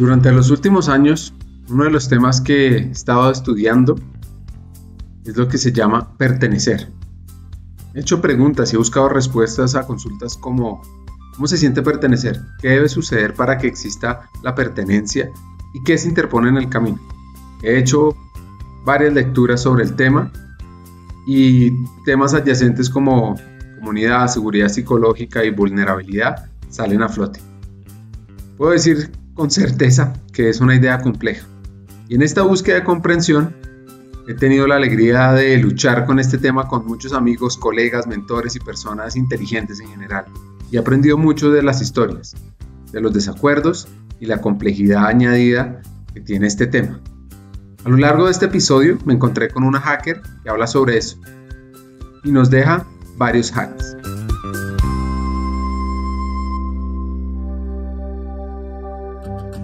Durante los últimos años, uno de los temas que he estado estudiando es lo que se llama pertenecer. He hecho preguntas y he buscado respuestas a consultas como ¿cómo se siente pertenecer? ¿Qué debe suceder para que exista la pertenencia? ¿Y qué se interpone en el camino? He hecho varias lecturas sobre el tema y temas adyacentes como comunidad, seguridad psicológica y vulnerabilidad salen a flote. Puedo decir con certeza que es una idea compleja. Y en esta búsqueda de comprensión he tenido la alegría de luchar con este tema con muchos amigos, colegas, mentores y personas inteligentes en general. Y he aprendido mucho de las historias, de los desacuerdos y la complejidad añadida que tiene este tema. A lo largo de este episodio me encontré con una hacker que habla sobre eso y nos deja varios hacks.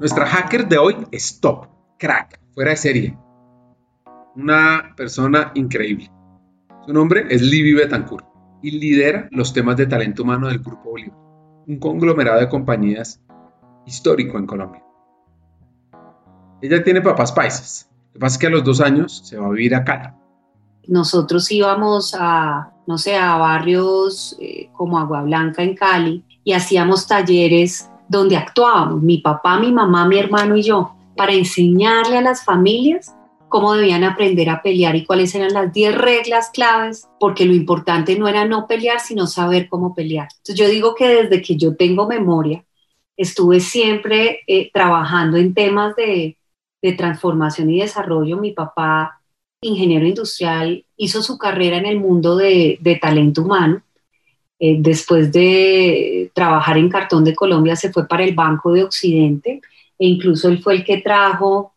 Nuestra hacker de hoy es top, crack, fuera de serie. Una persona increíble. Su nombre es Libby Betancourt y lidera los temas de talento humano del Grupo Bolívar, un conglomerado de compañías histórico en Colombia. Ella tiene papás paisas. Lo que pasa es que a los dos años se va a vivir a Cali. Nosotros íbamos a, no sé, a barrios eh, como Agua Blanca en Cali y hacíamos talleres donde actuábamos, mi papá, mi mamá, mi hermano y yo, para enseñarle a las familias cómo debían aprender a pelear y cuáles eran las 10 reglas claves, porque lo importante no era no pelear, sino saber cómo pelear. Entonces yo digo que desde que yo tengo memoria, estuve siempre eh, trabajando en temas de, transformación y desarrollo. Mi papá, ingeniero industrial, hizo su carrera en el mundo de talento humano eh, después de trabajar en Cartón de Colombia, se fue para el Banco de Occidente e incluso él fue el que trajo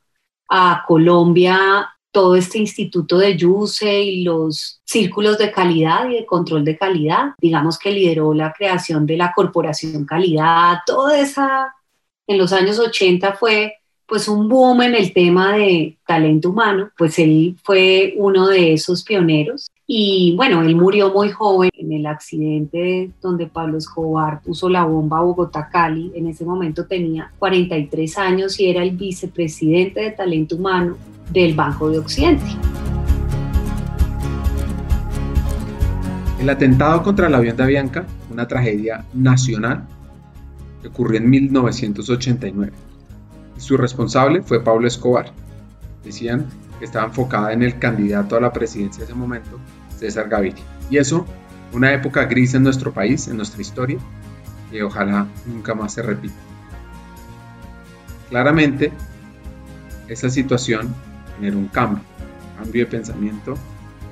a Colombia todo este instituto de YUSE y los círculos de calidad y de control de calidad. Digamos que lideró la creación de la Corporación Calidad, toda esa, en los años 80 fue pues un boom en el tema de talento humano, pues él fue uno de esos pioneros y bueno, él murió muy joven en el accidente donde Pablo Escobar puso la bomba a Bogotá Cali. En ese momento tenía 43 años y era el vicepresidente de talento humano del Banco de Occidente. El atentado contra el avión de Avianca, una tragedia nacional ocurrió en 1989. Su responsable fue Pablo Escobar. Decían que estaba enfocada en el candidato a la presidencia de ese momento, César Gaviria. Y eso, una época gris en nuestro país, en nuestra historia, que ojalá nunca más se repita. Claramente, esa situación generó un cambio, cambio de pensamiento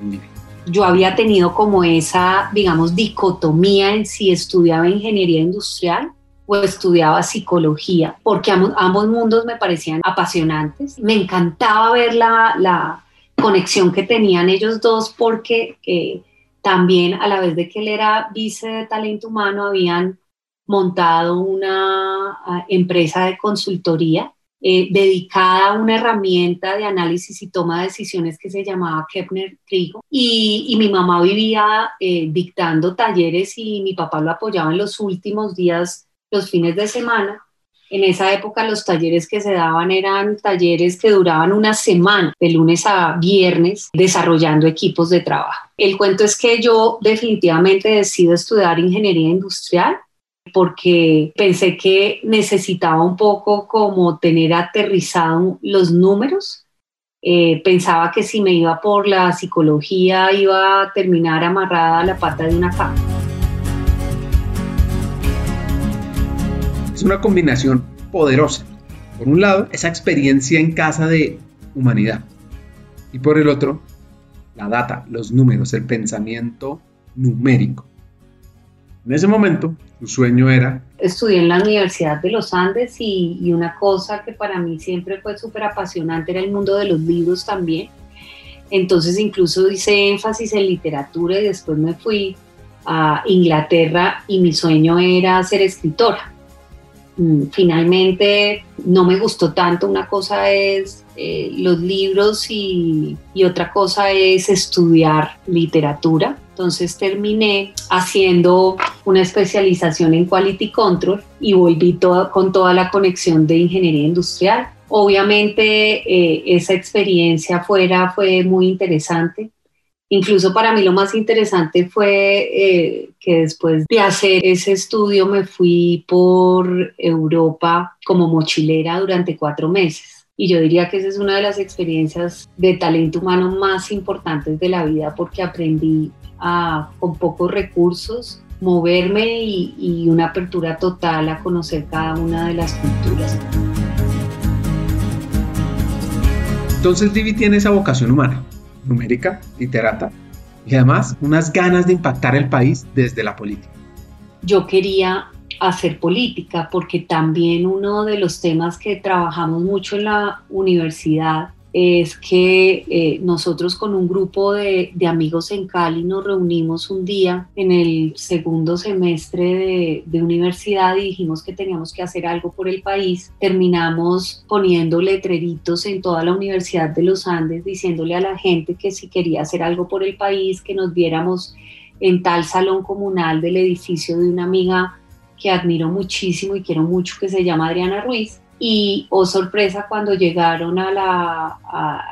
en Yo había tenido como esa, digamos, dicotomía en si estudiaba ingeniería industrial o estudiaba psicología, porque ambos, mundos me parecían apasionantes. Me encantaba ver la, la conexión que tenían ellos dos porque eh, también a la vez de que él era vice de talento humano habían montado una ah, empresa de consultoría eh, dedicada a una herramienta de análisis y toma de decisiones que se llamaba Kepner Trigo. Y, mi mamá vivía eh, dictando talleres y mi papá lo apoyaba en los últimos días, los fines de semana. En esa época los talleres que se daban eran talleres que duraban una semana, de lunes a viernes, desarrollando equipos de trabajo. El cuento es que yo definitivamente decido estudiar ingeniería industrial porque pensé que necesitaba un poco como tener aterrizado los números. Eh, pensaba que si me iba por la psicología iba a terminar amarrada a la pata de una cama. Una combinación poderosa. Por un lado, esa experiencia en casa de humanidad. Y por el otro, la data, los números, el pensamiento numérico. En ese momento, su sueño era estudié en la Universidad de los Andes y, y una cosa que para mí siempre fue súper apasionante era el mundo de los libros también. Entonces incluso hice énfasis en literatura y después me fui a Inglaterra y mi sueño era ser escritora. Mm, finalmente no me gustó tanto, una cosa es eh, los libros y, otra cosa es estudiar literatura. Entonces terminé haciendo una especialización en Quality Control y volví con toda la conexión de ingeniería industrial. Obviamente eh, esa experiencia afuera fue muy interesante Incluso para mí lo más interesante fue eh, que después de hacer ese estudio me fui por Europa como mochilera durante cuatro meses. Y yo diría que esa es una de las experiencias de talento humano más importantes de la vida porque aprendí a, con pocos recursos, moverme y, y una apertura total a conocer cada una de las culturas. Entonces Divi tiene esa vocación humana numérica, literata, y además unas ganas de impactar el país desde la política. Yo quería hacer política porque también uno de los temas que trabajamos mucho en la universidad es que eh, nosotros con un grupo de, amigos en Cali nos reunimos un día en el segundo semestre de, universidad y dijimos que teníamos que hacer algo por el país. Terminamos poniendo letreritos en toda la Universidad de los Andes diciéndole a la gente que si quería hacer algo por el país, que nos viéramos en tal salón comunal del edificio de una amiga que admiro muchísimo y quiero mucho, que se llama Adriana Ruiz y, oh sorpresa, cuando llegaron a, la,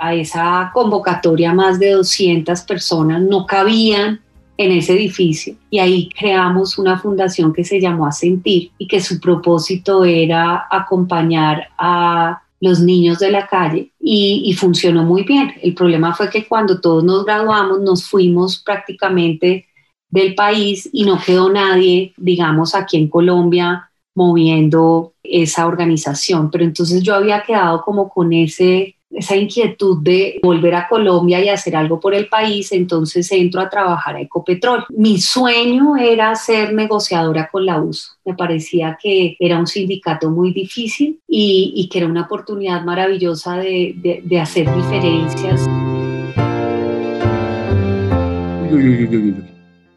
a, esa convocatoria más de 200 personas, no cabían en ese edificio y ahí creamos una fundación que se llamó Asentir y que su propósito era acompañar a los niños de la calle y, y, funcionó muy bien. El problema fue que cuando todos nos graduamos nos fuimos prácticamente del país y no quedó nadie, digamos, aquí en Colombia moviendo esa organización. Pero entonces yo había quedado como con ese, esa inquietud de volver a Colombia y hacer algo por el país, entonces entro a trabajar a Ecopetrol. Mi sueño era ser negociadora con la USO. Me parecía que era un sindicato muy difícil y, que era una oportunidad maravillosa de, de, hacer diferencias.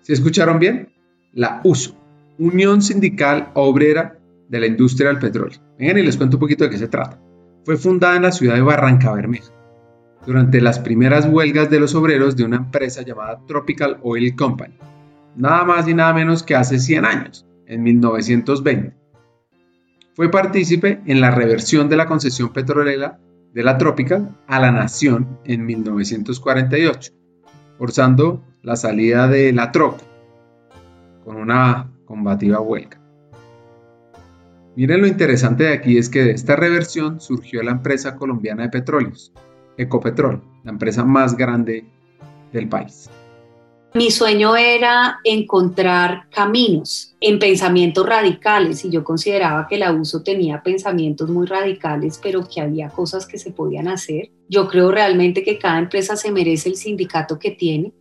¿Se escucharon bien? La USO Unión Sindical Obrera de la Industria del Petróleo. Vengan y les cuento un poquito de qué se trata. Fue fundada en la ciudad de Barranca Bermeja durante las primeras huelgas de los obreros de una empresa llamada Tropical Oil Company, nada más y nada menos que hace 100 años, en 1920. Fue partícipe en la reversión de la concesión petrolera de la Tropical a la Nación en 1948, forzando la salida de la Troc con una combativa huelga. Miren lo interesante de aquí es que de esta reversión surgió la empresa colombiana de petróleos, Ecopetrol, la empresa más grande del país. Mi sueño era encontrar caminos en pensamientos radicales y yo consideraba que la USO tenía pensamientos muy radicales, pero que había cosas que se podían hacer. Yo creo realmente que cada empresa se merece el sindicato que tiene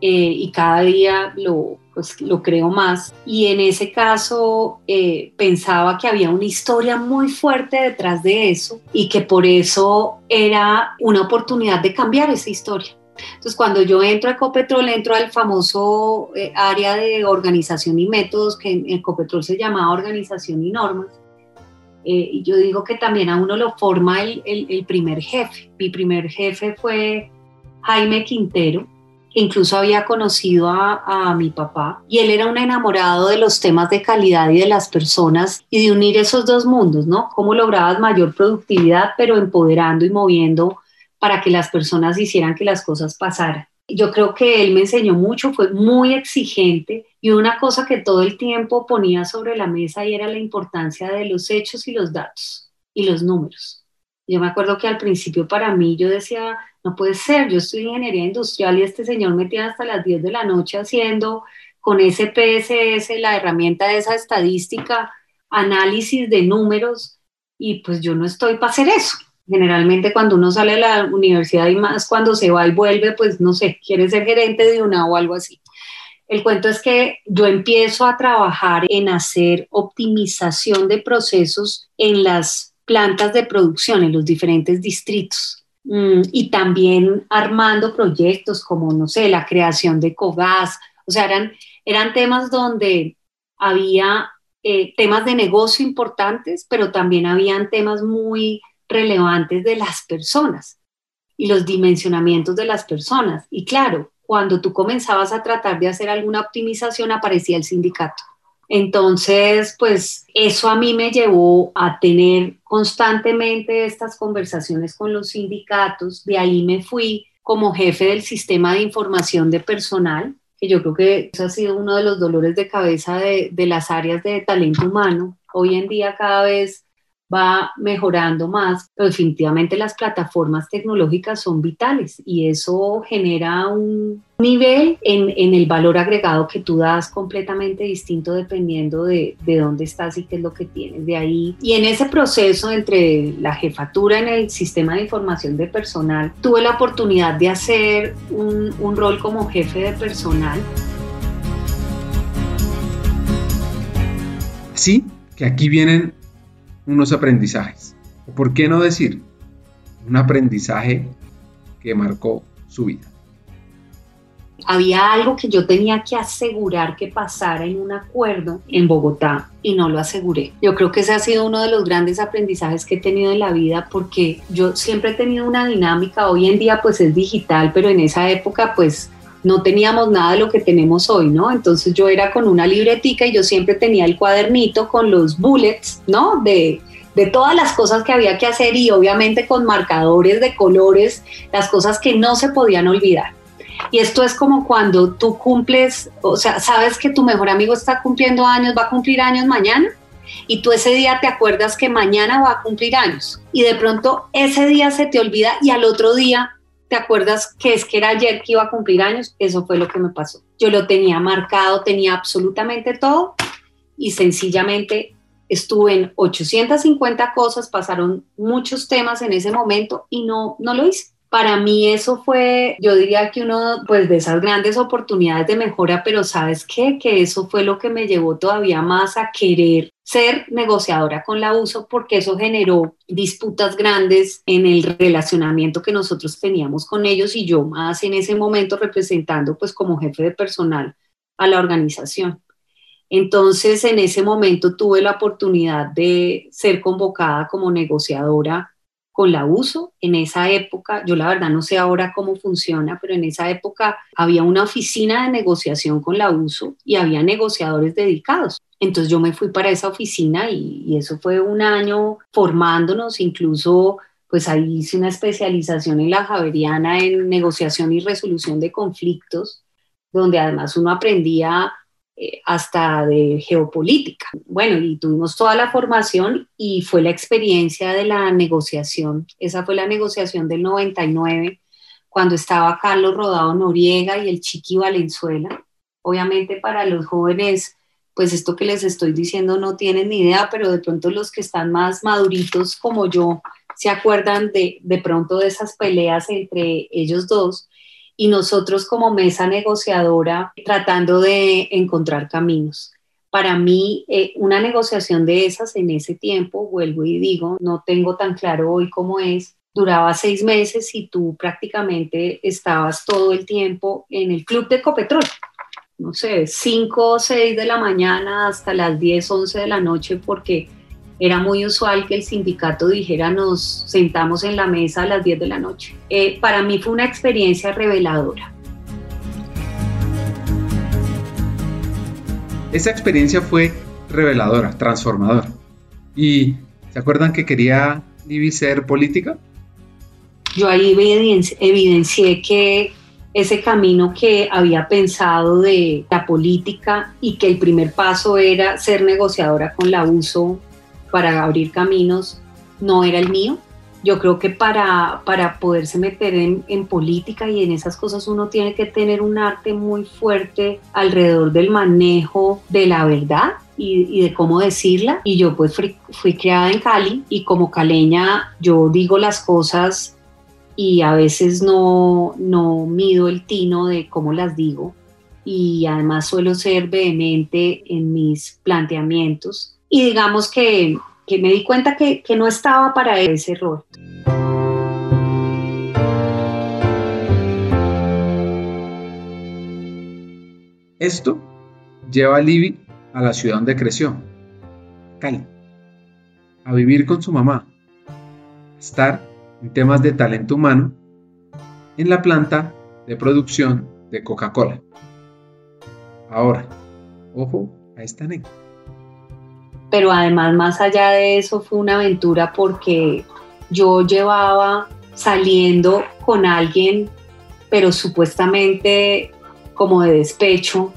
eh, y cada día lo, pues, lo creo más. Y en ese caso eh, pensaba que había una historia muy fuerte detrás de eso y que por eso era una oportunidad de cambiar esa historia. Entonces, cuando yo entro a Ecopetrol, entro al famoso eh, área de organización y métodos, que en Ecopetrol se llamaba organización y normas. y yo digo que también a uno lo forma el, el, el primer jefe. Mi primer jefe fue Jaime Quintero, incluso había conocido a, mi papá y él era un enamorado de los temas de calidad y de las personas y de unir esos dos mundos, ¿no? Cómo lograbas mayor productividad, pero empoderando y moviendo para que las personas hicieran que las cosas pasaran. Yo creo que él me enseñó mucho, fue muy exigente y una cosa que todo el tiempo ponía sobre la mesa y era la importancia de los hechos y los datos y los números. Yo me acuerdo que al principio para mí yo decía, no puede ser, yo estoy en ingeniería industrial y este señor me tiene hasta las 10 de la noche haciendo con ese PSS, la herramienta de esa estadística, análisis de números y pues yo no estoy para hacer eso. Generalmente cuando uno sale de la universidad y más cuando se va y vuelve, pues no sé, quiere ser gerente de una o algo así. El cuento es que yo empiezo a trabajar en hacer optimización de procesos en las plantas de producción, en los diferentes distritos. Mm, y también armando proyectos como, no sé, la creación de COGAS. O sea, eran, eran temas donde había eh, temas de negocio importantes, pero también habían temas muy relevantes de las personas y los dimensionamientos de las personas. Y claro, cuando tú comenzabas a tratar de hacer alguna optimización, aparecía el sindicato. Entonces, pues eso a mí me llevó a tener constantemente estas conversaciones con los sindicatos. De ahí me fui como jefe del sistema de información de personal, que yo creo que eso ha sido uno de los dolores de cabeza de, de las áreas de talento humano. Hoy en día cada vez va mejorando más, pero definitivamente las plataformas tecnológicas son vitales y eso genera un nivel en, el valor agregado que tú das completamente distinto dependiendo de, de, dónde estás y qué es lo que tienes de ahí. Y en ese proceso entre la jefatura en el sistema de información de personal, tuve la oportunidad de hacer un, un rol como jefe de personal. Sí, que aquí vienen unos aprendizajes. ¿Por qué no decir un aprendizaje que marcó su vida? Había algo que yo tenía que asegurar que pasara en un acuerdo en Bogotá y no lo aseguré. Yo creo que ese ha sido uno de los grandes aprendizajes que he tenido en la vida porque yo siempre he tenido una dinámica, hoy en día pues es digital, pero en esa época pues no teníamos nada de lo que tenemos hoy, ¿no? Entonces yo era con una libretica y yo siempre tenía el cuadernito con los bullets, ¿no? De, de todas las cosas que había que hacer y obviamente con marcadores de colores, las cosas que no se podían olvidar. Y esto es como cuando tú cumples, o sea, sabes que tu mejor amigo está cumpliendo años, va a cumplir años mañana, y tú ese día te acuerdas que mañana va a cumplir años, y de pronto ese día se te olvida y al otro día ¿te acuerdas que es que era ayer que iba a cumplir años? Eso fue lo que me pasó. Yo lo tenía marcado, tenía absolutamente todo y sencillamente estuve en 850 cosas, pasaron muchos temas en ese momento y no, no lo hice para mí eso fue, yo diría que uno pues de esas grandes oportunidades de mejora, pero sabes qué, que eso fue lo que me llevó todavía más a querer ser negociadora con la uso porque eso generó disputas grandes en el relacionamiento que nosotros teníamos con ellos y yo más en ese momento representando pues como jefe de personal a la organización. Entonces en ese momento tuve la oportunidad de ser convocada como negociadora con la uso. En esa época, yo la verdad no sé ahora cómo funciona, pero en esa época había una oficina de negociación con la uso y había negociadores dedicados. Entonces yo me fui para esa oficina y, eso fue un año formándonos, incluso pues ahí hice una especialización en la Javeriana en negociación y resolución de conflictos, donde además uno aprendía hasta de geopolítica. Bueno, y tuvimos toda la formación y fue la experiencia de la negociación. Esa fue la negociación del 99, cuando estaba Carlos Rodado Noriega y el Chiqui Valenzuela. Obviamente para los jóvenes, pues esto que les estoy diciendo no tienen ni idea, pero de pronto los que están más maduritos como yo se acuerdan de, de pronto de esas peleas entre ellos dos y nosotros como mesa negociadora tratando de encontrar caminos. Para mí, eh, una negociación de esas en ese tiempo, vuelvo y digo, no tengo tan claro hoy cómo es, duraba seis meses y tú prácticamente estabas todo el tiempo en el club de Ecopetrol. No sé, 5 o 6 de la mañana hasta las 10, 11 de la noche, porque era muy usual que el sindicato dijera nos sentamos en la mesa a las 10 de la noche. Eh, para mí fue una experiencia reveladora. Esa experiencia fue reveladora, transformadora. ¿Y se acuerdan que quería Libby ser política? Yo ahí evidencié que ese camino que había pensado de la política y que el primer paso era ser negociadora con la uso para abrir caminos no era el mío. Yo creo que para, para poderse meter en, en, política y en esas cosas uno tiene que tener un arte muy fuerte alrededor del manejo de la verdad y, de cómo decirla. Y yo pues fui, fui criada en Cali y como caleña yo digo las cosas y a veces no, no mido el tino de cómo las digo y además suelo ser vehemente en mis planteamientos. Y digamos que, que me di cuenta que, que no estaba para ese rol. Esto lleva a Libby a la ciudad donde creció, Cali, a vivir con su mamá, a estar en temas de talento humano en la planta de producción de Coca-Cola. Ahora, ojo a esta anécdota. Pero además, más allá de eso, fue una aventura porque yo llevaba saliendo con alguien, pero supuestamente como de despecho,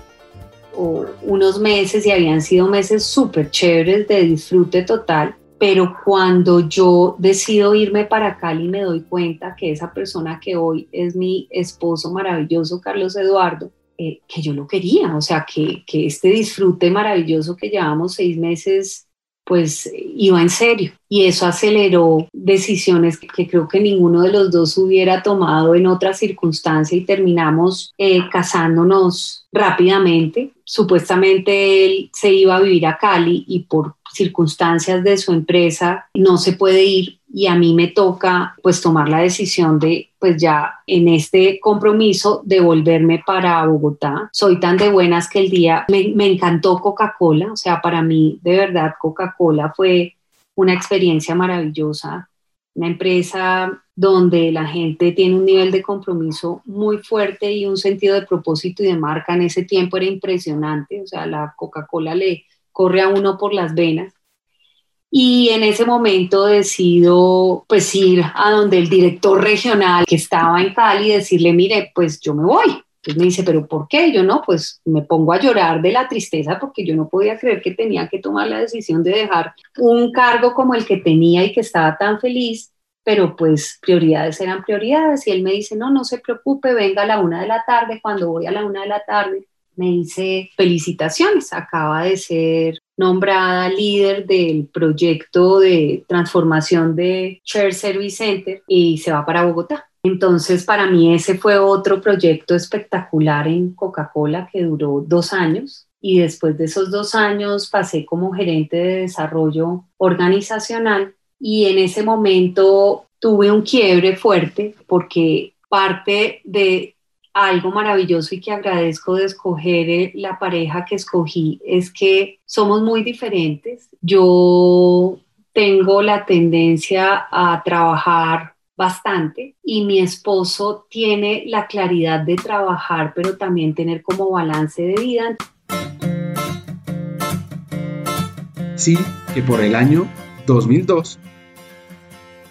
o unos meses y habían sido meses súper chéveres de disfrute total, pero cuando yo decido irme para Cali me doy cuenta que esa persona que hoy es mi esposo maravilloso, Carlos Eduardo, eh, que yo lo quería, o sea, que, que este disfrute maravilloso que llevamos seis meses pues iba en serio y eso aceleró decisiones que, creo que ninguno de los dos hubiera tomado en otra circunstancia y terminamos eh, casándonos rápidamente. Supuestamente él se iba a vivir a Cali y por circunstancias de su empresa no se puede ir y a mí me toca pues tomar la decisión de pues ya en este compromiso de volverme para Bogotá. Soy tan de buenas que el día me, me encantó Coca-Cola, o sea, para mí de verdad Coca-Cola fue una experiencia maravillosa, una empresa donde la gente tiene un nivel de compromiso muy fuerte y un sentido de propósito y de marca en ese tiempo era impresionante, o sea, la Coca-Cola le corre a uno por las venas y en ese momento decido pues ir a donde el director regional que estaba en Cali y decirle, mire, pues yo me voy. Entonces me dice, pero ¿por qué? Yo no, pues me pongo a llorar de la tristeza porque yo no podía creer que tenía que tomar la decisión de dejar un cargo como el que tenía y que estaba tan feliz, pero pues prioridades eran prioridades. Y él me dice, no, no se preocupe, venga a la una de la tarde. Cuando voy a la una de la tarde, me dice, felicitaciones, acaba de ser nombrada líder del proyecto de transformación de Share Service Center y se va para Bogotá. Entonces, para mí ese fue otro proyecto espectacular en Coca-Cola que duró dos años y después de esos dos años pasé como gerente de desarrollo organizacional y en ese momento tuve un quiebre fuerte porque parte de algo maravilloso y que agradezco de escoger eh, la pareja que escogí es que somos muy diferentes. Yo tengo la tendencia a trabajar bastante y mi esposo tiene la claridad de trabajar, pero también tener como balance de vida. Sí, que por el año 2002,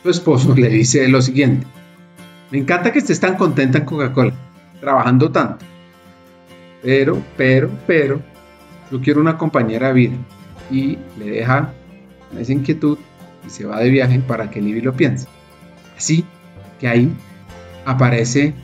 tu esposo le dice lo siguiente, me encanta que estés tan contenta en Coca-Cola trabajando tanto. Pero, pero, pero, yo quiero una compañera de vida. Y le deja esa inquietud y se va de viaje para que Libby lo piense. Así que ahí aparece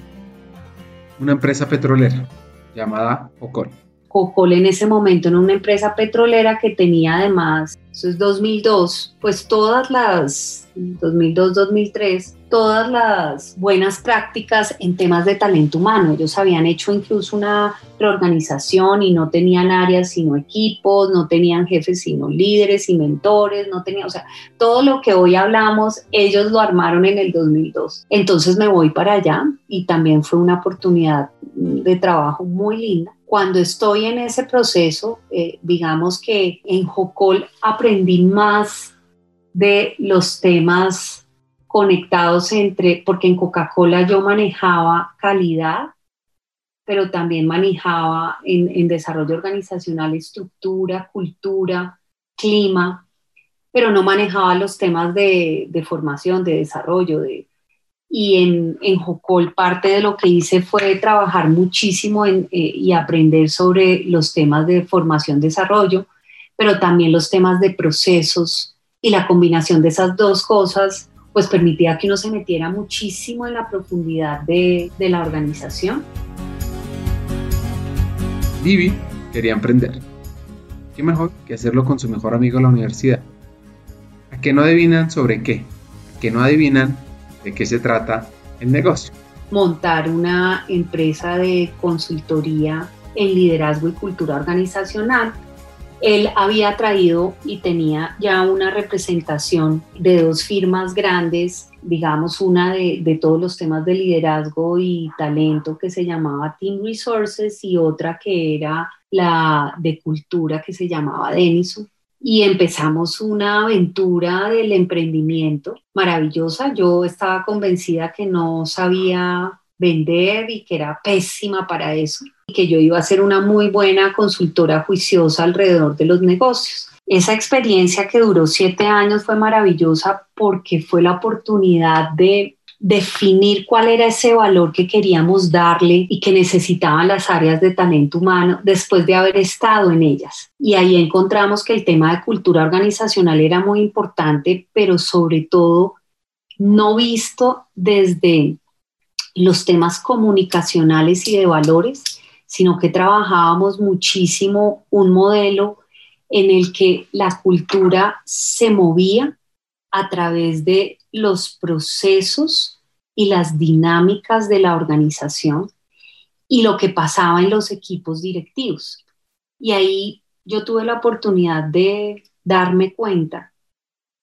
una empresa petrolera llamada Ocol. Ocol en ese momento en una empresa petrolera que tenía además, eso es 2002, pues todas las 2002-2003, todas las buenas prácticas en temas de talento humano. Ellos habían hecho incluso una reorganización y no tenían áreas sino equipos, no tenían jefes sino líderes y mentores, no tenían, o sea, todo lo que hoy hablamos, ellos lo armaron en el 2002. Entonces me voy para allá y también fue una oportunidad de trabajo muy linda cuando estoy en ese proceso, eh, digamos que en Jocol aprendí más de los temas conectados entre, porque en Coca-Cola yo manejaba calidad, pero también manejaba en, desarrollo organizacional estructura, cultura, clima, pero no manejaba los temas de, formación, de desarrollo, de, y en, en Jocol parte de lo que hice fue trabajar muchísimo en, eh, y aprender sobre los temas de formación, desarrollo, pero también los temas de procesos y la combinación de esas dos cosas pues permitía que uno se metiera muchísimo en la profundidad de, de la organización. Divi quería emprender. ¿Qué mejor que hacerlo con su mejor amigo en la universidad? ¿A qué no adivinan sobre qué? ¿A qué no adivinan de qué se trata el negocio? Montar una empresa de consultoría en liderazgo y cultura organizacional. Él había traído y tenía ya una representación de dos firmas grandes, digamos una de, de, todos los temas de liderazgo y talento que se llamaba Team Resources y otra que era la de cultura que se llamaba Denison y empezamos una aventura del emprendimiento maravillosa. Yo estaba convencida que no sabía vender y que era pésima para eso y que yo iba a ser una muy buena consultora juiciosa alrededor de los negocios. Esa experiencia que duró siete años fue maravillosa porque fue la oportunidad de definir cuál era ese valor que queríamos darle y que necesitaban las áreas de talento humano después de haber estado en ellas. Y ahí encontramos que el tema de cultura organizacional era muy importante, pero sobre todo no visto desde los temas comunicacionales y de valores, sino que trabajábamos muchísimo un modelo en el que la cultura se movía a través de los procesos y las dinámicas de la organización y lo que pasaba en los equipos directivos. Y ahí yo tuve la oportunidad de darme cuenta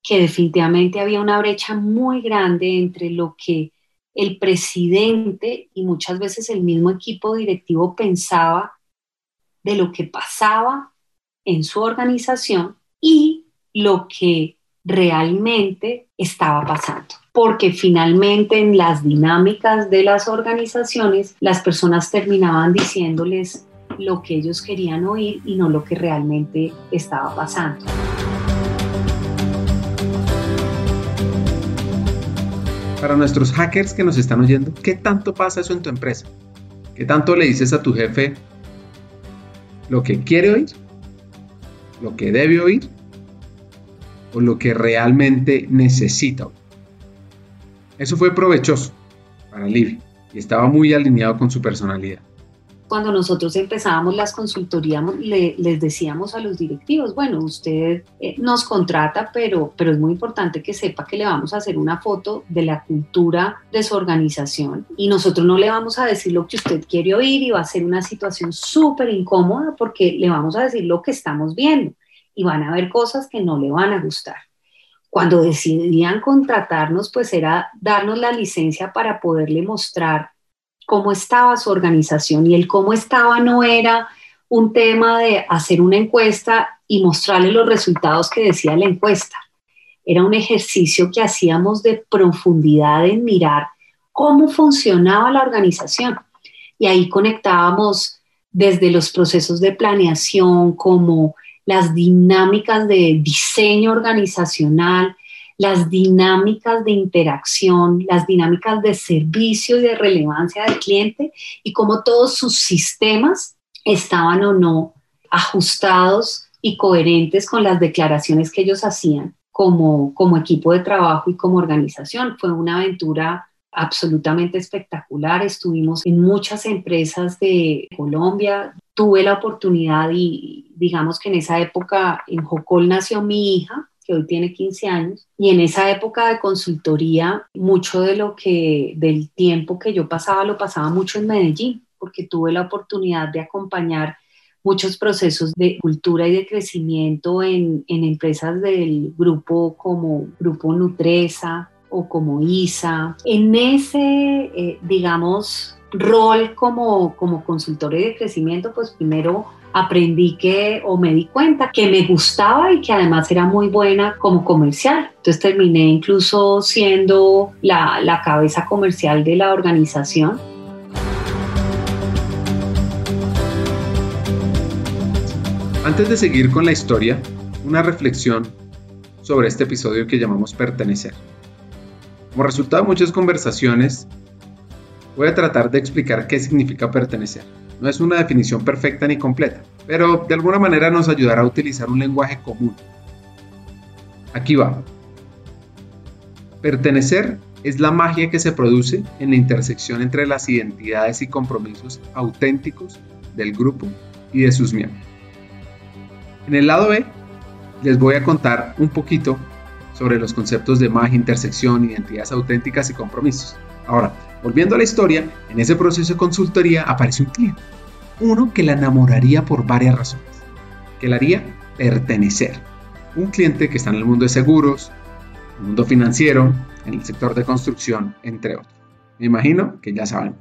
que definitivamente había una brecha muy grande entre lo que el presidente y muchas veces el mismo equipo directivo pensaba de lo que pasaba en su organización y lo que realmente estaba pasando. Porque finalmente en las dinámicas de las organizaciones las personas terminaban diciéndoles lo que ellos querían oír y no lo que realmente estaba pasando. Para nuestros hackers que nos están oyendo, ¿qué tanto pasa eso en tu empresa? ¿Qué tanto le dices a tu jefe lo que quiere oír? ¿Lo que debe oír? O lo que realmente necesita. Eso fue provechoso para Livy y estaba muy alineado con su personalidad. Cuando nosotros empezábamos las consultorías, les decíamos a los directivos, bueno, usted eh, nos contrata, pero, pero es muy importante que sepa que le vamos a hacer una foto de la cultura de su organización y nosotros no le vamos a decir lo que usted quiere oír y va a ser una situación súper incómoda porque le vamos a decir lo que estamos viendo y van a haber cosas que no le van a gustar. Cuando decidían contratarnos, pues era darnos la licencia para poderle mostrar cómo estaba su organización y el cómo estaba no era un tema de hacer una encuesta y mostrarle los resultados que decía la encuesta. Era un ejercicio que hacíamos de profundidad en mirar cómo funcionaba la organización. Y ahí conectábamos desde los procesos de planeación como las dinámicas de diseño organizacional, las dinámicas de interacción, las dinámicas de servicio y de relevancia del cliente y cómo todos sus sistemas estaban o no ajustados y coherentes con las declaraciones que ellos hacían como, como equipo de trabajo y como organización. Fue una aventura absolutamente espectacular. Estuvimos en muchas empresas de Colombia. Tuve la oportunidad y digamos que en esa época en Jocol nació mi hija, que hoy tiene 15 años, y en esa época de consultoría, mucho de lo que, del tiempo que yo pasaba, lo pasaba mucho en Medellín, porque tuve la oportunidad de acompañar muchos procesos de cultura y de crecimiento en, en empresas del grupo como Grupo Nutresa, o como ISA. En ese, eh, digamos, rol como, como consultora de crecimiento, pues primero aprendí que o me di cuenta que me gustaba y que además era muy buena como comercial. Entonces terminé incluso siendo la, la cabeza comercial de la organización. Antes de seguir con la historia, una reflexión sobre este episodio que llamamos pertenecer. Como resultado de muchas conversaciones, voy a tratar de explicar qué significa pertenecer. No es una definición perfecta ni completa, pero de alguna manera nos ayudará a utilizar un lenguaje común. Aquí va. Pertenecer es la magia que se produce en la intersección entre las identidades y compromisos auténticos del grupo y de sus miembros. En el lado B les voy a contar un poquito sobre los conceptos de magia, intersección, identidades auténticas y compromisos. Ahora, volviendo a la historia, en ese proceso de consultoría aparece un cliente. uno que la enamoraría por varias razones, que la haría pertenecer. Un cliente que está en el mundo de seguros, en el mundo financiero, en el sector de construcción, entre otros. Me imagino que ya saben.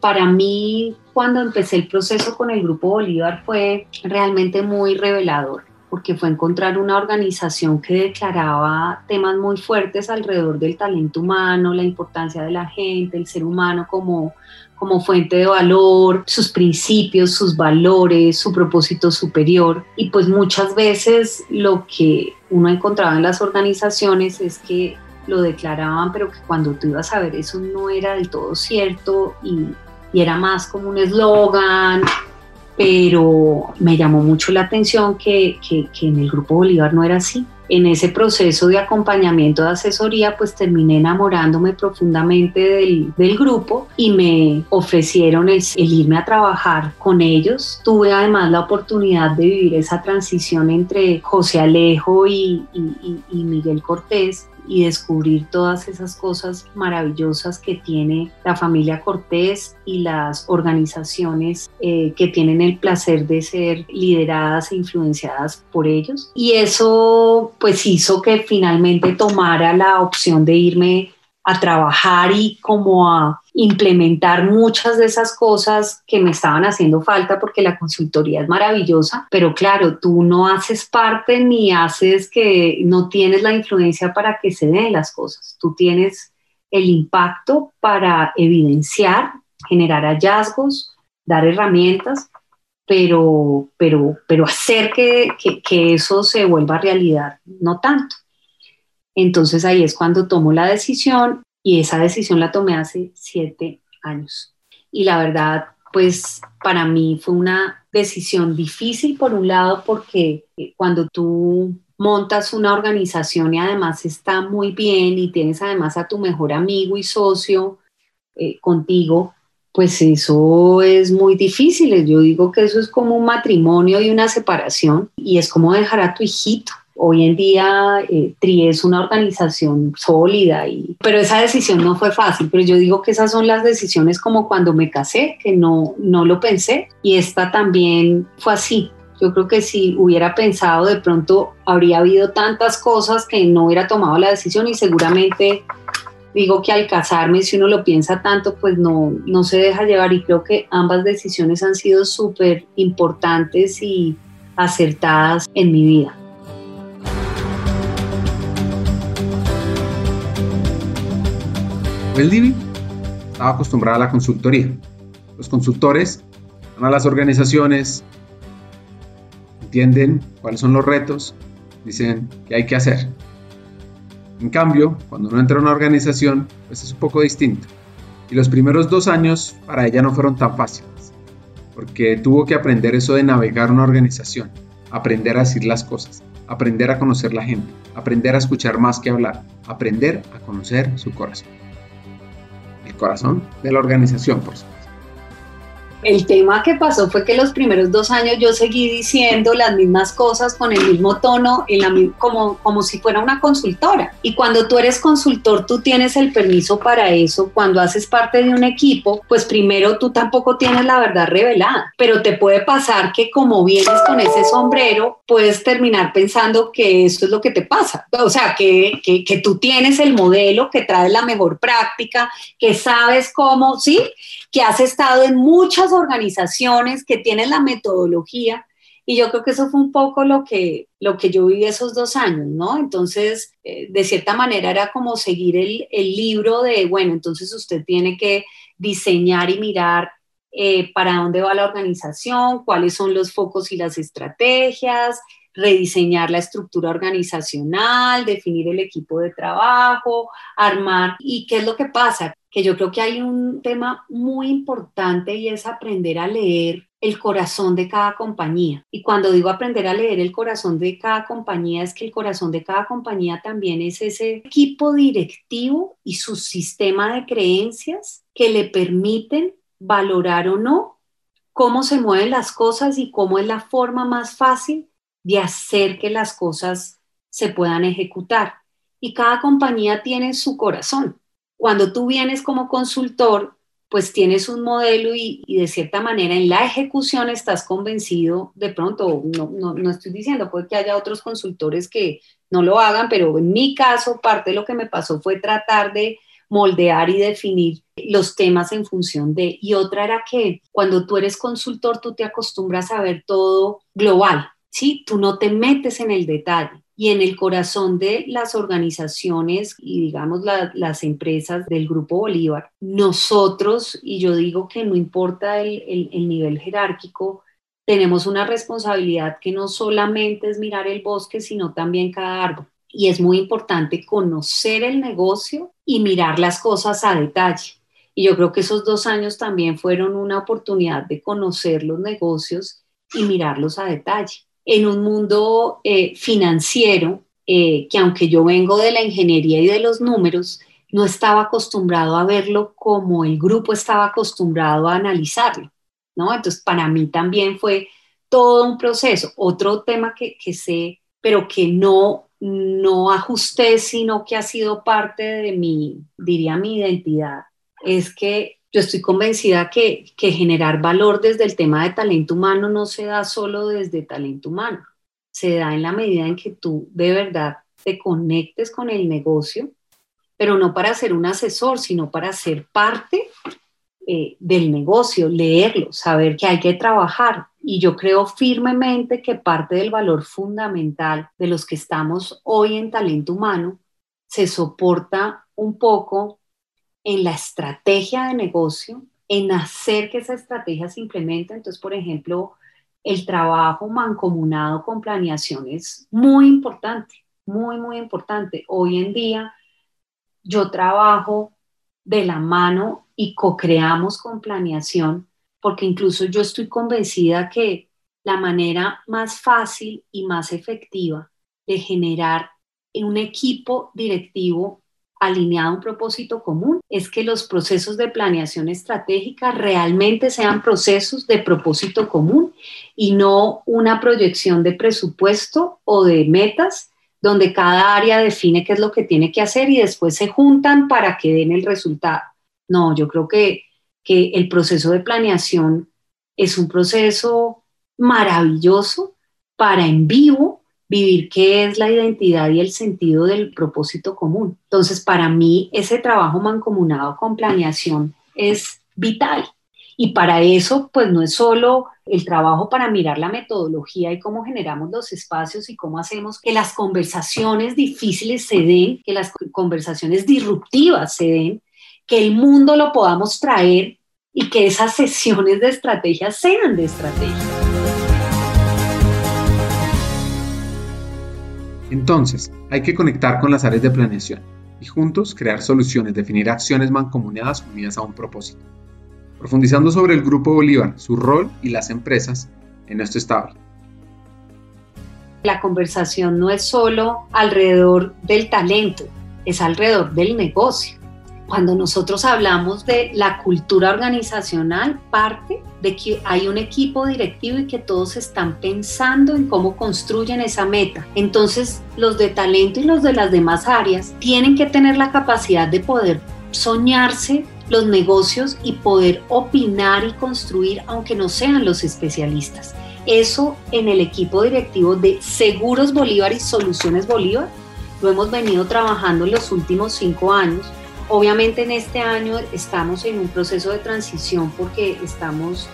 Para mí, cuando empecé el proceso con el Grupo Bolívar fue realmente muy revelador porque fue encontrar una organización que declaraba temas muy fuertes alrededor del talento humano, la importancia de la gente, el ser humano como, como fuente de valor, sus principios, sus valores, su propósito superior. Y pues muchas veces lo que uno encontraba en las organizaciones es que lo declaraban, pero que cuando tú ibas a ver eso no era del todo cierto y, y era más como un eslogan pero me llamó mucho la atención que, en el Grupo Bolívar no era así. En ese proceso de acompañamiento de asesoría, pues terminé enamorándome profundamente del, grupo y me ofrecieron el, irme a trabajar con ellos. Tuve además la oportunidad de vivir esa transición entre José Alejo y Miguel Cortés y descubrir todas esas cosas maravillosas que tiene la familia Cortés y las organizaciones eh, que tienen el placer de ser lideradas e influenciadas por ellos. Y eso pues hizo que finalmente tomara la opción de irme a trabajar y como a implementar muchas de esas cosas que me estaban haciendo falta porque la consultoría es maravillosa, pero claro, tú no haces parte ni haces que no tienes la influencia para que se den las cosas. Tú tienes el impacto para evidenciar, generar hallazgos, dar herramientas, pero, pero, pero hacer que, que eso se vuelva realidad, no tanto. Entonces ahí es cuando tomo la decisión y esa decisión la tomé hace siete años. Y la verdad, pues para mí fue una decisión difícil por un lado porque eh, cuando tú montas una organización y además está muy bien y tienes además a tu mejor amigo y socio eh, contigo, pues eso es muy difícil. Yo digo que eso es como un matrimonio y una separación y es como dejar a tu hijito Hoy en día eh, TRI es una organización sólida, y, pero esa decisión no fue fácil, pero yo digo que esas son las decisiones como cuando me casé, que no, no lo pensé, y esta también fue así. Yo creo que si hubiera pensado de pronto habría habido tantas cosas que no hubiera tomado la decisión y seguramente digo que al casarme, si uno lo piensa tanto, pues no, no se deja llevar y creo que ambas decisiones han sido súper importantes y acertadas en mi vida. El Divi estaba acostumbrada a la consultoría. Los consultores van a las organizaciones, entienden cuáles son los retos, dicen qué hay que hacer. En cambio, cuando uno entra a una organización, pues es un poco distinto. Y los primeros dos años para ella no fueron tan fáciles, porque tuvo que aprender eso de navegar una organización, aprender a decir las cosas, aprender a conocer la gente, aprender a escuchar más que hablar, aprender a conocer su corazón corazón de la organización, por supuesto. El tema que pasó fue que los primeros dos años yo seguí diciendo las mismas cosas con el mismo tono, en como, como si fuera una consultora. Y cuando tú eres consultor, tú tienes el permiso para eso. Cuando haces parte de un equipo, pues primero tú tampoco tienes la verdad revelada. Pero te puede pasar que como vienes con ese sombrero, puedes terminar pensando que eso es lo que te pasa. O sea, que, que tú tienes el modelo, que traes la mejor práctica, que sabes cómo, ¿sí? que has estado en muchas organizaciones, que tienes la metodología. Y yo creo que eso fue un poco lo que, lo que yo viví esos dos años, ¿no? Entonces, eh, de cierta manera era como seguir el, el, libro de, bueno, entonces usted tiene que diseñar y mirar eh, para dónde va la organización, cuáles son los focos y las estrategias, rediseñar la estructura organizacional, definir el equipo de trabajo, armar. ¿Y qué es lo que pasa? Que yo creo que hay un tema muy importante y es aprender a leer el corazón de cada compañía. Y cuando digo aprender a leer el corazón de cada compañía, es que el corazón de cada compañía también es ese equipo directivo y su sistema de creencias que le permiten valorar o no cómo se mueven las cosas y cómo es la forma más fácil de hacer que las cosas se puedan ejecutar. Y cada compañía tiene su corazón. Cuando tú vienes como consultor, pues tienes un modelo y, de cierta manera en la ejecución estás convencido, de pronto, no, no, no, estoy diciendo, puede que haya otros consultores que no lo hagan, pero en mi caso parte de lo que me pasó fue tratar de moldear y definir los temas en función de, y otra era que cuando tú eres consultor tú te acostumbras a ver todo global, ¿sí? Tú no te metes en el detalle y en el corazón de las organizaciones y digamos las empresas del Grupo Bolívar, nosotros, y yo digo que no importa el, el nivel jerárquico, tenemos una responsabilidad que no solamente es mirar el bosque, sino también cada árbol. Y es muy importante conocer el negocio y mirar las cosas a detalle. Y yo creo que esos dos años también fueron una oportunidad de conocer los negocios y mirarlos a detalle en un mundo eh, financiero eh, que aunque yo vengo de la ingeniería y de los números, no estaba acostumbrado a verlo como el grupo estaba acostumbrado a analizarlo, ¿no? Entonces, para mí también fue todo un proceso. Otro tema que, que sé, pero que no, no ajusté, sino que ha sido parte de mi, diría, mi identidad, es que yo estoy convencida que, generar valor desde el tema de talento humano no se da solo desde talento humano, se da en la medida en que tú de verdad te conectes con el negocio, pero no para ser un asesor, sino para ser parte eh, del negocio, leerlo, saber que hay que trabajar. Y yo creo firmemente que parte del valor fundamental de los que estamos hoy en talento humano se soporta un poco en la estrategia de negocio, en hacer que esa estrategia se implemente. Entonces, por ejemplo, el trabajo mancomunado con planeación es muy importante, muy, muy importante. Hoy en día yo trabajo de la mano y co-creamos con planeación, porque incluso yo estoy convencida que la manera más fácil y más efectiva de generar un equipo directivo alineado a un propósito común, es que los procesos de planeación estratégica realmente sean procesos de propósito común y no una proyección de presupuesto o de metas donde cada área define qué es lo que tiene que hacer y después se juntan para que den el resultado. No, yo creo que, que el proceso de planeación es un proceso maravilloso para en vivo vivir qué es la identidad y el sentido del propósito común. Entonces, para mí, ese trabajo mancomunado con planeación es vital. Y para eso, pues no es solo el trabajo para mirar la metodología y cómo generamos los espacios y cómo hacemos que las conversaciones difíciles se den, que las conversaciones disruptivas se den, que el mundo lo podamos traer y que esas sesiones de estrategia sean de estrategia. Entonces, hay que conectar con las áreas de planeación y juntos crear soluciones, definir acciones mancomunadas unidas a un propósito. Profundizando sobre el Grupo Bolívar, su rol y las empresas en esto estable. La conversación no es solo alrededor del talento, es alrededor del negocio. Cuando nosotros hablamos de la cultura organizacional, parte de que hay un equipo directivo y que todos están pensando en cómo construyen esa meta. Entonces, los de talento y los de las demás áreas tienen que tener la capacidad de poder soñarse los negocios y poder opinar y construir aunque no sean los especialistas. Eso en el equipo directivo de Seguros Bolívar y Soluciones Bolívar lo hemos venido trabajando en los últimos cinco años Obviamente en este año estamos en un proceso de transición porque estamos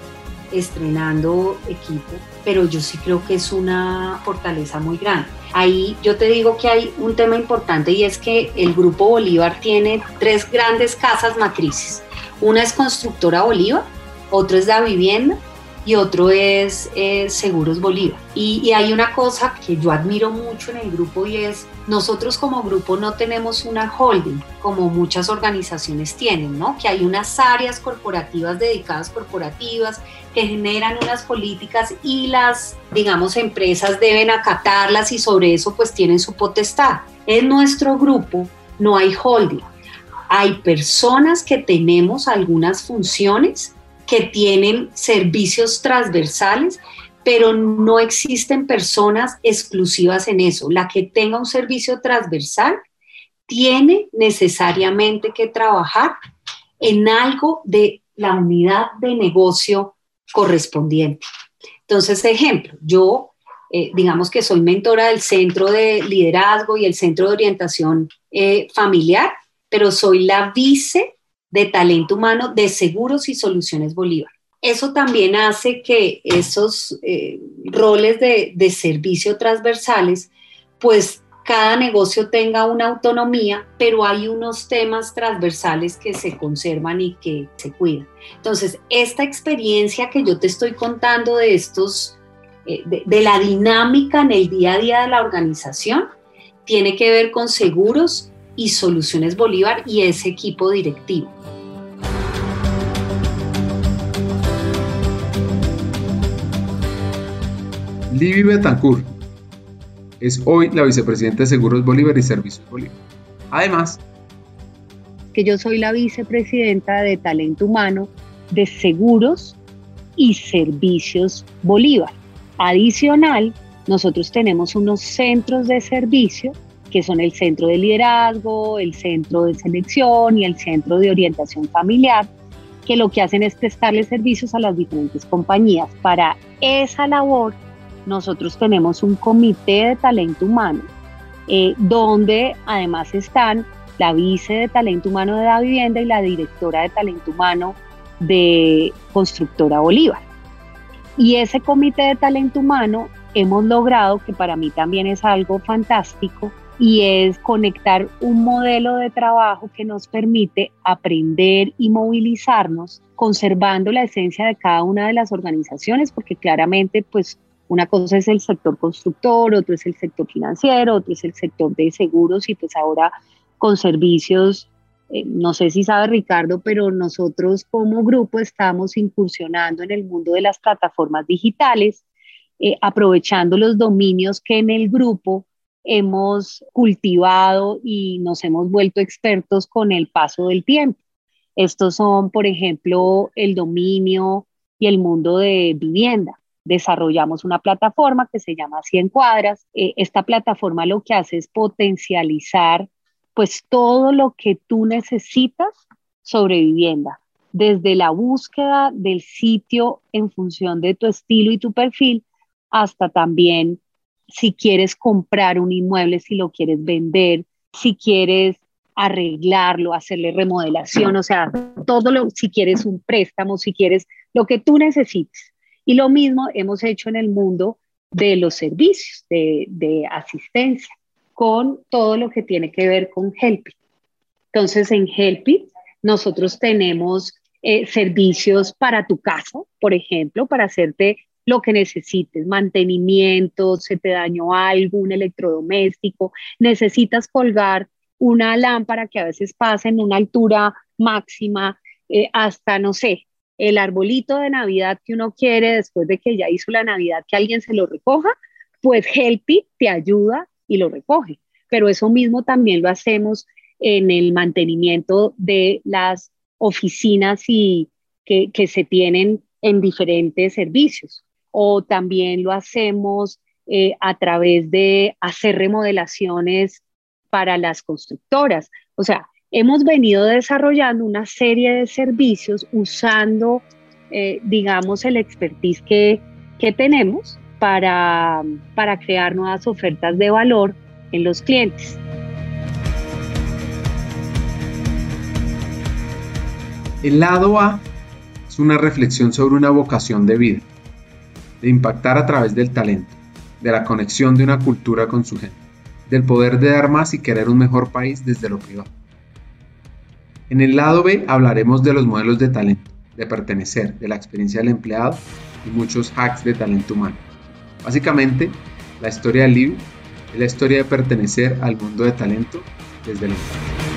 estrenando equipo, pero yo sí creo que es una fortaleza muy grande. Ahí yo te digo que hay un tema importante y es que el Grupo Bolívar tiene tres grandes casas matrices. Una es Constructora Bolívar, otra es la vivienda y otro es eh, Seguros Bolívar. Y, hay una cosa que yo admiro mucho en el grupo y es, nosotros como grupo no tenemos una holding como muchas organizaciones tienen, ¿no? Que hay unas áreas corporativas dedicadas corporativas que generan unas políticas y las, digamos, empresas deben acatarlas y sobre eso pues tienen su potestad. En nuestro grupo no hay holding. Hay personas que tenemos algunas funciones que tienen servicios transversales, pero no existen personas exclusivas en eso. La que tenga un servicio transversal tiene necesariamente que trabajar en algo de la unidad de negocio correspondiente. Entonces, ejemplo, yo eh, digamos que soy mentora del Centro de Liderazgo y el Centro de Orientación eh, Familiar, pero soy la vice de talento humano de Seguros y Soluciones Bolívar. Eso también hace que esos eh, roles de, de servicio transversales, pues cada negocio tenga una autonomía, pero hay unos temas transversales que se conservan y que se cuidan. Entonces, esta experiencia que yo te estoy contando de estos, eh, de, la dinámica en el día a día de la organización, tiene que ver con seguros y soluciones Bolívar y ese equipo directivo. Libby Betancourt es hoy la vicepresidenta de Seguros Bolívar y Servicios Bolívar. Además, que yo soy la vicepresidenta de Talento Humano de Seguros y Servicios Bolívar. Adicional, nosotros tenemos unos centros de servicio que son el centro de liderazgo, el centro de selección y el centro de orientación familiar, que lo que hacen es prestarle servicios a las diferentes compañías. Para esa labor nosotros tenemos un comité de talento humano, eh, donde además están la vice de talento humano de la vivienda y la directora de talento humano de Constructora Bolívar. Y ese comité de talento humano hemos logrado, que para mí también es algo fantástico, y es conectar un modelo de trabajo que nos permite aprender y movilizarnos conservando la esencia de cada una de las organizaciones, porque claramente pues una cosa es el sector constructor, otro es el sector financiero, otro es el sector de seguros y pues ahora con servicios, eh, no sé si sabe Ricardo, pero nosotros como grupo estamos incursionando en el mundo de las plataformas digitales, eh, aprovechando los dominios que en el grupo hemos cultivado y nos hemos vuelto expertos con el paso del tiempo. Estos son, por ejemplo, el dominio y el mundo de vivienda desarrollamos una plataforma que se llama 100 cuadras. Eh, esta plataforma lo que hace es potencializar pues todo lo que tú necesitas sobre vivienda, desde la búsqueda del sitio en función de tu estilo y tu perfil, hasta también si quieres comprar un inmueble, si lo quieres vender, si quieres arreglarlo, hacerle remodelación, o sea, todo lo, si quieres un préstamo, si quieres lo que tú necesites. Y lo mismo hemos hecho en el mundo de los servicios de, asistencia, con todo lo que tiene que ver con Helpit. Entonces, en Helpit nosotros tenemos eh, servicios para tu casa, por ejemplo, para hacerte lo que necesites, mantenimiento, se te dañó algo, un electrodoméstico, necesitas colgar una lámpara que a veces pasa en una altura máxima, eh, hasta, no sé, el arbolito de Navidad que uno quiere después de que ya hizo la Navidad, que alguien se lo recoja, pues Helpy te ayuda y lo recoge. Pero eso mismo también lo hacemos en el mantenimiento de las oficinas y que, se tienen en diferentes servicios. O también lo hacemos eh, a través de hacer remodelaciones para las constructoras. O sea, hemos venido desarrollando una serie de servicios usando, eh, digamos, el expertise que, que tenemos para, para crear nuevas ofertas de valor en los clientes. El lado A es una reflexión sobre una vocación de vida, de impactar a través del talento, de la conexión de una cultura con su gente, del poder de dar más y querer un mejor país desde lo privado. En el lado B hablaremos de los modelos de talento, de pertenecer, de la experiencia del empleado y muchos hacks de talento humano. Básicamente, la historia de Liv es la historia de pertenecer al mundo de talento desde la infancia.